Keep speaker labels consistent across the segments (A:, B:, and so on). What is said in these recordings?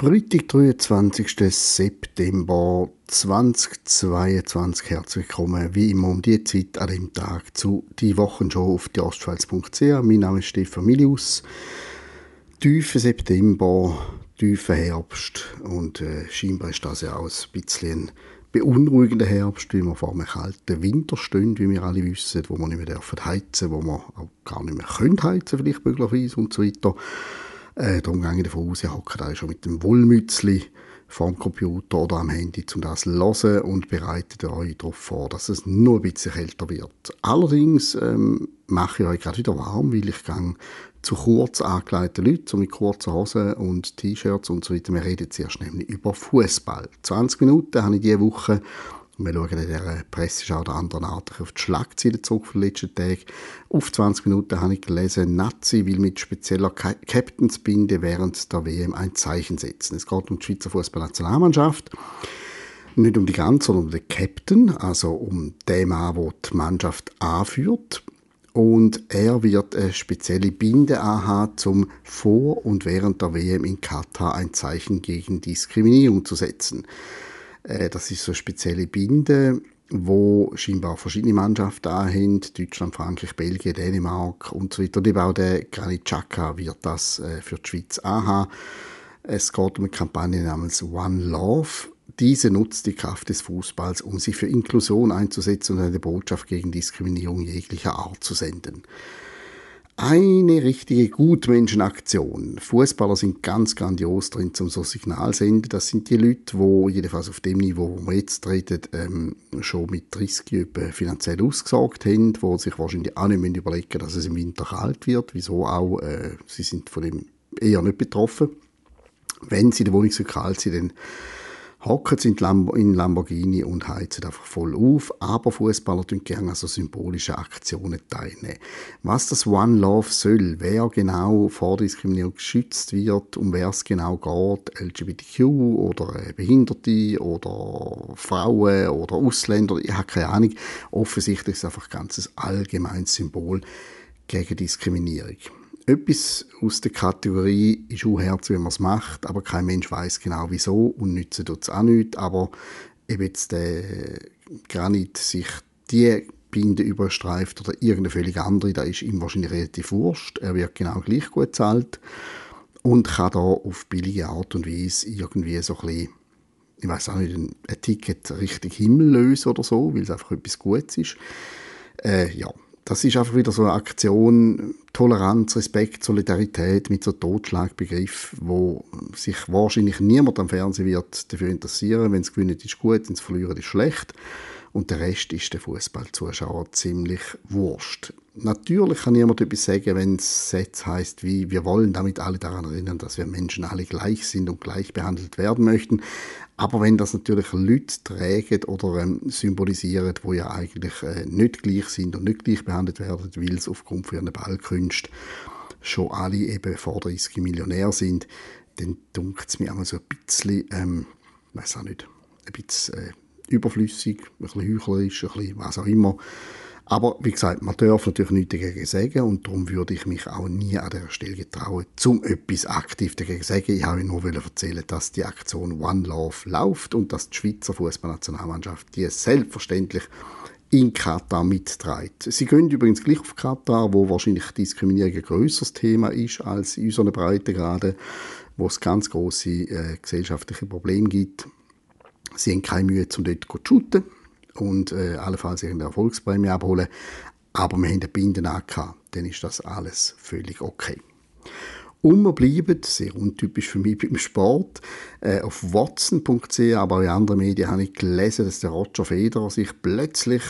A: Freitag, 23. September 2022. Herzlich willkommen, wie immer um die Zeit an dem Tag zu «Die Wochenshow» auf die Ostschweiz.ch. Mein Name ist Stefan Milius. Tiefer September, tiefer Herbst und äh, scheinbar ist das ja auch ein bisschen ein beunruhigender Herbst, weil wir vor einem kalten Winter stehen, wie wir alle wissen, wo wir nicht mehr dürfen heizen, wo wir auch gar nicht mehr können heizen, vielleicht möglicherweise und so weiter. Äh, darum gehe ich davon aus, ihr hockt alle schon mit dem Wollmützli vom Computer oder am Handy, um das zu hören und bereitet euch darauf vor, dass es nur ein bisschen kälter wird. Allerdings ähm, mache ich euch gerade wieder warm, weil ich gehe zu kurz angekleideten Leuten, so mit kurzen Hosen und T-Shirts und so weiter. Wir reden zuerst nämlich über Fußball. 20 Minuten habe ich diese Woche wir schauen in dieser Presseschau der anderen Art auf die Schlagzeilen zurück von letzten Tagen. Auf 20 Minuten habe ich gelesen, Nazi will mit spezieller Captainsbinde während der WM ein Zeichen setzen. Es geht um die Schweizer Fußballnationalmannschaft. Nicht um die ganze, sondern um den Captain, also um den Mann, der die Mannschaft anführt. Und er wird eine spezielle Binde anhaben, um vor und während der WM in Katar ein Zeichen gegen Diskriminierung zu setzen. Äh, das ist so eine spezielle Binde, wo scheinbar verschiedene Mannschaften haben, Deutschland, Frankreich, Belgien, Dänemark und so weiter. Und eben auch der Granit Xhaka wird das äh, für die Schweiz anhaben. Es geht um eine Kampagne namens One Love. Diese nutzt die Kraft des Fußballs, um sich für Inklusion einzusetzen und eine Botschaft gegen Diskriminierung jeglicher Art zu senden eine richtige Gutmenschenaktion. Fußballer sind ganz grandios drin, um so Signal senden. Das sind die Leute, die jedenfalls auf dem Niveau, wo wir jetzt treten, ähm, schon mit 30 finanziell ausgesorgt haben, die sich wahrscheinlich auch nicht überlegen dass es im Winter kalt wird. Wieso auch? Äh, sie sind von dem eher nicht betroffen. Wenn sie in der Wohnung so kalt sind, dann hocken sie in Lamborghini und heizen einfach voll auf. Aber Fußballer tun gerne an so symbolischen Aktionen teilnehmen. Was das One Love soll, wer genau vor Diskriminierung geschützt wird, um wer es genau geht, LGBTQ oder Behinderte oder Frauen oder Ausländer, ich habe keine Ahnung. Offensichtlich ist es einfach ein ganz allgemeines Symbol gegen Diskriminierung etwas aus der Kategorie ist unherzig, wenn man es macht, aber kein Mensch weiß genau wieso und nützen tut es auch nicht. Aber eben jetzt der Granit sich die Binde überstreift oder irgendeine völlig andere, da ist ihm wahrscheinlich relativ wurscht. Er wird genau gleich gut zahlt und kann da auf billige Art und Weise irgendwie so ein bisschen, ich weiß auch nicht, ein, Ticket richtig Himmel lösen oder so, weil es einfach etwas Gutes ist. Äh, ja, das ist einfach wieder so eine Aktion, Toleranz, Respekt, Solidarität mit so Totschlagbegriff, wo sich wahrscheinlich niemand am Fernsehen wird dafür interessieren. Wenn es gewinnen ist gut, wenn es verlieren ist schlecht. Und der Rest ist der Fußballzuschauer ziemlich wurscht. Natürlich kann niemand etwas sagen, wenn es Sätze heißt wie wir wollen damit alle daran erinnern, dass wir Menschen alle gleich sind und gleich behandelt werden möchten. Aber wenn das natürlich Leute tragen oder ähm, symbolisieren, wo ja eigentlich äh, nicht gleich sind und nicht gleich behandelt werden, weil sie aufgrund von ihren Ballkünsten schon alle eben vor 30 Millionär sind, dann dunkelt es mir auch so ein bisschen, ähm, weiß auch nicht, ein bisschen äh, überflüssig, ein bisschen heuchlerisch, ein bisschen was auch immer. Aber wie gesagt, man darf natürlich nichts dagegen sagen und darum würde ich mich auch nie an dieser Stelle getrauen, zum etwas aktiv dagegen zu sagen. Ich habe nur erzählen, dass die Aktion One Love läuft und dass die Schweizer Fußballnationalmannschaft die selbstverständlich in Katar mitträgt. Sie gehen übrigens gleich auf Katar, wo wahrscheinlich Diskriminierung ein grösseres Thema ist als in unseren Breitengraden, wo es ganz große äh, gesellschaftliche Probleme gibt. Sie haben keine Mühe, um dort zu shooten und äh, allenfalls eine Erfolgsprämie abholen. Aber wir haben den Binden angehabt, dann ist das alles völlig okay. Und wir bleiben, sehr untypisch für mich beim Sport, äh, auf watson.ch, aber auch in anderen Medien habe ich gelesen, dass der Roger Federer sich plötzlich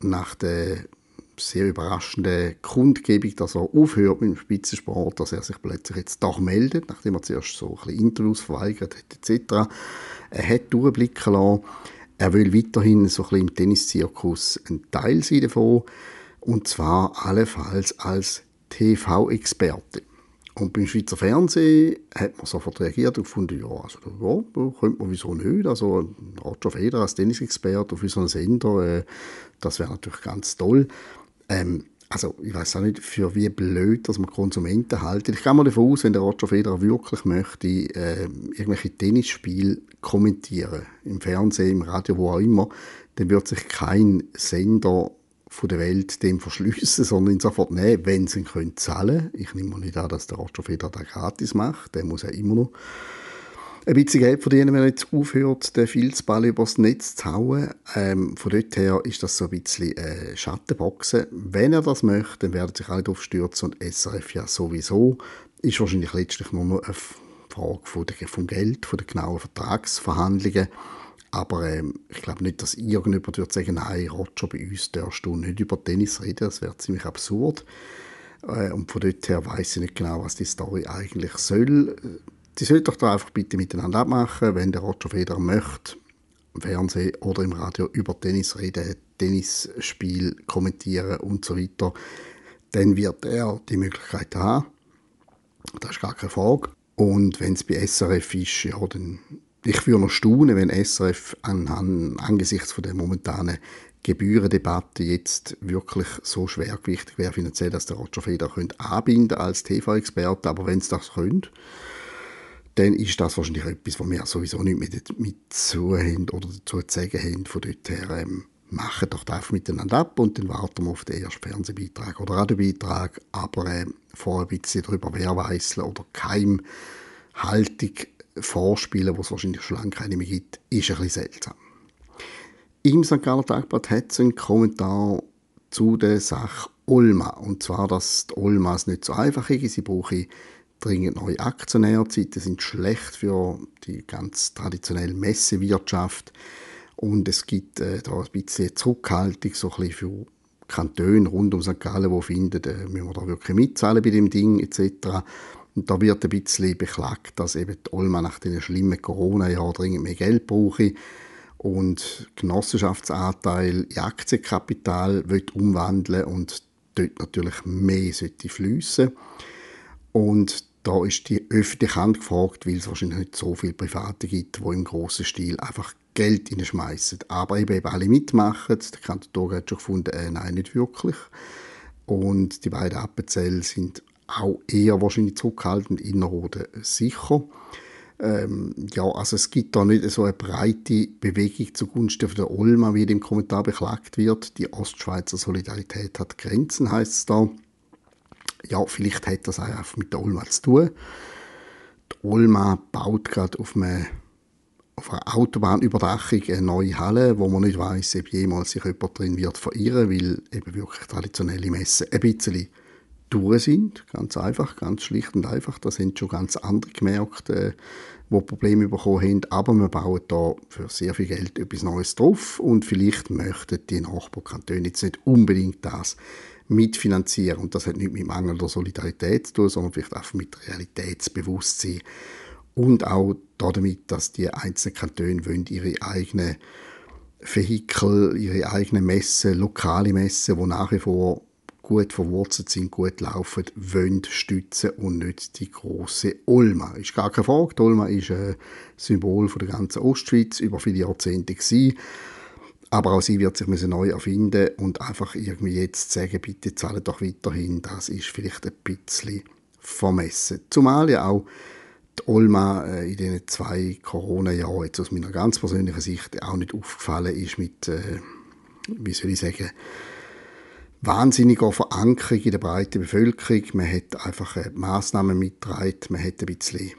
A: nach der sehr überraschenden Kundgebung, dass er aufhört mit dem Spitzensport, dass er sich plötzlich jetzt doch meldet, nachdem er zuerst so ein bisschen Interviews verweigert hat etc. Er hat durchblicken lassen, er will weiterhin so ein bisschen im Tenniszirkus ein Teil sein davon und zwar allenfalls als TV-Experte. Und beim Schweizer Fernsehen hat man sofort reagiert und gefunden, ja, also ja, könnte man wieso nicht. Also Roger Federer als Tennisexperte auf unserem Sender, äh, das wäre natürlich ganz toll. Ähm, also ich weiß auch nicht, für wie blöd, dass man Konsumenten halten. Ich gehe mal davon aus, wenn der Roger Federer wirklich möchte, äh, irgendwelche Tennisspiele kommentieren, im Fernsehen, im Radio, wo auch immer, dann wird sich kein Sender von der Welt dem verschliessen, sondern ihn sofort nehmen, wenn sie ihn können zahlen können. Ich nehme mal nicht an, dass der Roger Federer das gratis macht, der muss ja immer noch ein bisschen Geld verdienen, wenn er jetzt aufhört, den Filzball übers Netz zu hauen. Ähm, von dort her ist das so ein bisschen äh, Schattenboxen. Wenn er das möchte, dann werden sich alle darauf stürzen und SRF ja sowieso. Ist wahrscheinlich letztlich nur noch eine Frage von der, vom Geld, von den genauen Vertragsverhandlungen. Aber ähm, ich glaube nicht, dass irgendjemand würde sagen, nein, Roger, bei uns darfst du nicht über Tennis reden. Das wäre ziemlich absurd. Äh, und von dort her weiß ich nicht genau, was die Story eigentlich soll die sollten doch da einfach bitte miteinander abmachen, wenn der Roger Federer möchte, im Fernsehen oder im Radio über Tennis reden, Tennisspiel kommentieren und so weiter, dann wird er die Möglichkeit haben. Das ist gar keine Frage. Und wenn es bei SRF ist, ja, dann ich würde noch staunen, wenn SRF an, angesichts von der momentanen Gebührendebatte jetzt wirklich so schwergewichtig wäre finanziell, dass der Roger Federer könnte anbinden als TV-Experte. Aber wenn es das könnte, dann ist das wahrscheinlich etwas, was wir sowieso nicht mit, mit zu haben oder zu sagen haben. Von dort her ähm, machen doch das miteinander ab und dann warten wir auf den ersten Fernsehbeitrag oder Radiobeitrag. Aber äh, vorher ein bisschen darüber wehrweißeln oder Keimhaltung vorspielen, wo es wahrscheinlich schon lange keine mehr gibt, ist ein bisschen seltsam. Im St. Galler Tagblatt hat es einen Kommentar zu der Sache Olma. Und zwar, dass die Olma es nicht so einfach ist. Sie brauche dringend neue Aktionäre. Die Zeiten sind schlecht für die ganz traditionelle Messewirtschaft. Und es gibt äh, da ein bisschen Zurückhaltung, so ein bisschen für Kantone rund um St. Gallen, die finden, äh, müssen wir da wirklich mitzahlen bei dem Ding etc. Und da wird ein bisschen beklagt, dass eben die Olma nach den schlimmen Corona-Jahren dringend mehr Geld brauche und Genossenschaftsanteil in Aktienkapital umwandeln und dort natürlich mehr sollte fließen. Und da ist die öffentliche Hand gefragt, weil es wahrscheinlich nicht so viele Private gibt, die im grossen Stil einfach Geld hineinschmeißen. Aber eben, eben alle mitmachen. Der Kanton hat schon gefunden, äh, nein, nicht wirklich. Und die beiden Appenzell sind auch eher wahrscheinlich zurückhaltend, Innerrhoden sicher. Ähm, ja, also es gibt da nicht so eine breite Bewegung zugunsten der Olma, wie im Kommentar beklagt wird. Die Ostschweizer Solidarität hat Grenzen, heißt es da ja, vielleicht hat das einfach mit der Olma zu tun. Die Olma baut gerade auf, eine, auf einer Autobahnüberdachung eine neue Halle, wo man nicht weiß, ob jemals sich jemand drin wird verirren, weil eben wirklich traditionelle Messen ein bisschen durch sind. Ganz einfach, ganz schlicht und einfach. Das haben schon ganz andere gemerkt, äh, die Probleme bekommen haben. Aber wir bauen da für sehr viel Geld etwas Neues drauf und vielleicht möchten die Nachbarkantone jetzt nicht unbedingt das mitfinanzieren. Und das hat nicht mit mangelnder Solidarität zu tun, sondern vielleicht auch mit Realitätsbewusstsein. Und auch damit, dass die einzelnen Kantone wollen ihre eigenen Vehikel, ihre eigenen Messen, lokale Messen, die nach wie vor gut verwurzelt sind, gut laufen, wollen stützen und nicht die große Olma. Ist gar keine Frage. Die Olma ist ein Symbol der ganzen Ostschweiz über viele Jahrzehnte gewesen. Aber auch sie wird sich neu erfinden und einfach irgendwie jetzt sagen, bitte zahlen doch weiterhin, das ist vielleicht ein bisschen vermessen. Zumal ja auch die Olma äh, in diesen zwei Corona-Jahren, jetzt aus meiner ganz persönlichen Sicht, auch nicht aufgefallen ist mit, äh, wie soll ich sagen, wahnsinniger Verankerung in der breiten Bevölkerung. Man hat einfach äh, Massnahmen mitgetragen, man hat ein bisschen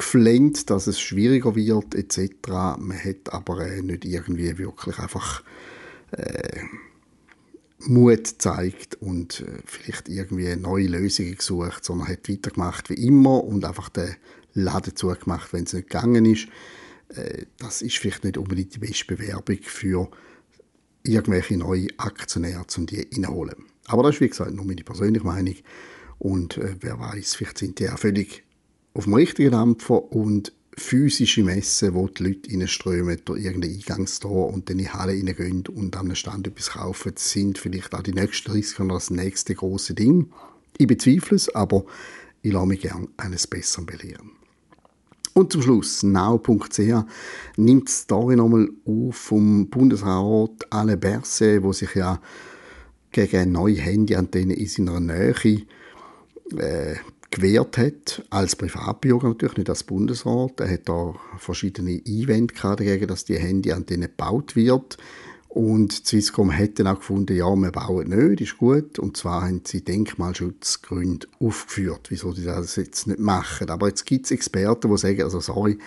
A: geflennt, dass es schwieriger wird etc. Man hat aber äh, nicht irgendwie wirklich einfach äh, Mut gezeigt und äh, vielleicht irgendwie neue Lösungen gesucht, sondern hat weitergemacht wie immer und einfach den Laden zugemacht, wenn es nicht gegangen ist. Äh, das ist vielleicht nicht unbedingt die beste Bewerbung für irgendwelche neue Aktionäre, um die reinholen. Aber das ist, wie gesagt, nur meine persönliche Meinung. Und äh, wer weiß, vielleicht sind die auch völlig auf dem richtigen Dampfer und physische Messen, wo die Leute reinströmen durch irgendein Eingangstor und dann in die Halle reingehen und an einem Stand etwas kaufen, sind vielleicht auch die nächsten Risiken oder das nächste große Ding. Ich bezweifle es, aber ich lasse mich gerne eines Besseren belehren. Und zum Schluss, now.ch nimmt die Story nochmal auf vom Bundesrat Alain Berset, wo sich ja gegen neue Handyantenne in seiner Nähe äh, gewährt hat, als Privatbürger natürlich, nicht als Bundesrat. Er hat da verschiedene Einwände dagegen, dass die Handyantenne gebaut wird. Und Swisscom hat dann auch gefunden, ja, wir bauen nicht, ist gut. Und zwar haben sie Denkmalschutzgründe aufgeführt, wieso sie das jetzt nicht machen. Aber jetzt gibt es Experten, die sagen, also sorry,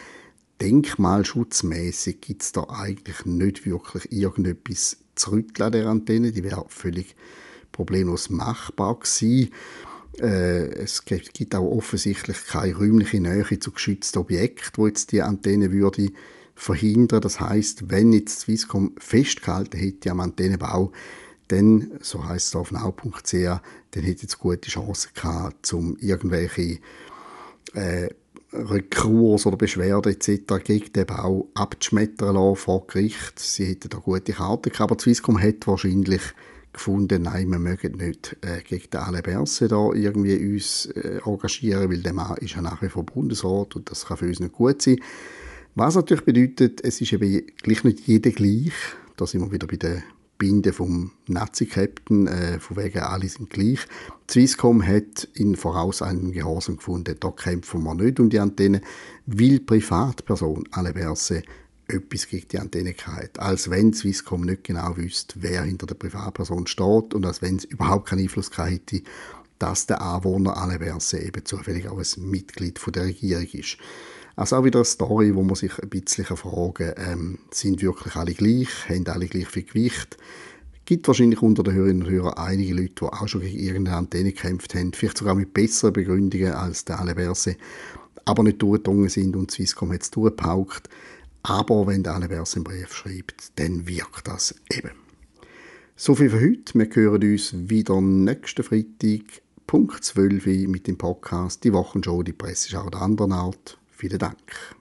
A: denkmalschutzmäßig gibt es da eigentlich nicht wirklich irgendetwas zurücklassen der Antenne. Die wäre völlig problemlos machbar gewesen. Äh, es gibt auch offensichtlich keine räumliche Nähe zu geschützten Objekten, wo jetzt die Antenne würde verhindern. Das heißt, wenn jetzt Swisscom festgehalten hätte am Antennenbau, dann, so heißt es auf now.ch, dann hätte es gute Chancen gehabt, um irgendwelche äh, Rekurs oder Beschwerden etc. gegen den Bau abzuschmettern lassen vor Gericht. Sie hätten da gute Karten gehabt, aber Swisscom hat wahrscheinlich gefunden, nein, wir mögen nicht äh, gegen den Alain Berset da irgendwie uns äh, engagieren, weil der Mann ist ja nachher vor Bundesrat und das kann für uns nicht gut sein. Was natürlich bedeutet, es ist eben gleich nicht jeder gleich. Da sind wir wieder bei der Binde vom Nazi-Captain, äh, von wegen alle sind gleich. Swisscom hat in voraus einen Gehorsam gefunden, da kämpfen wir nicht um die Antenne, weil Privatperson alle Verse etwas gegen die Antenne hat. Als wenn Swisscom nicht genau wüsste, wer hinter der Privatperson steht und als wenn es überhaupt keinen Einfluss hätte, dass der Anwohner alle Verse eben zufällig auch ein Mitglied von der Regierung ist. Also auch wieder eine Story, wo man sich ein bisschen fragen ähm, sind wirklich alle gleich, haben alle gleich viel Gewicht? Es gibt wahrscheinlich unter den Hörerinnen und Hörern einige Leute, die auch schon gegen irgendeine Antenne gekämpft haben, vielleicht sogar mit besseren Begründungen als der Aleverse, aber nicht durchgedrungen sind und Swisscom hat es durchgepaukt. Aber wenn der Aleverse einen Brief schreibt, dann wirkt das eben. So viel für heute. Wir hören uns wieder nächsten Freitag, Punkt 12 mit dem Podcast «Die Wochenshow, die Presseschau der anderen Art». Vielen Dank.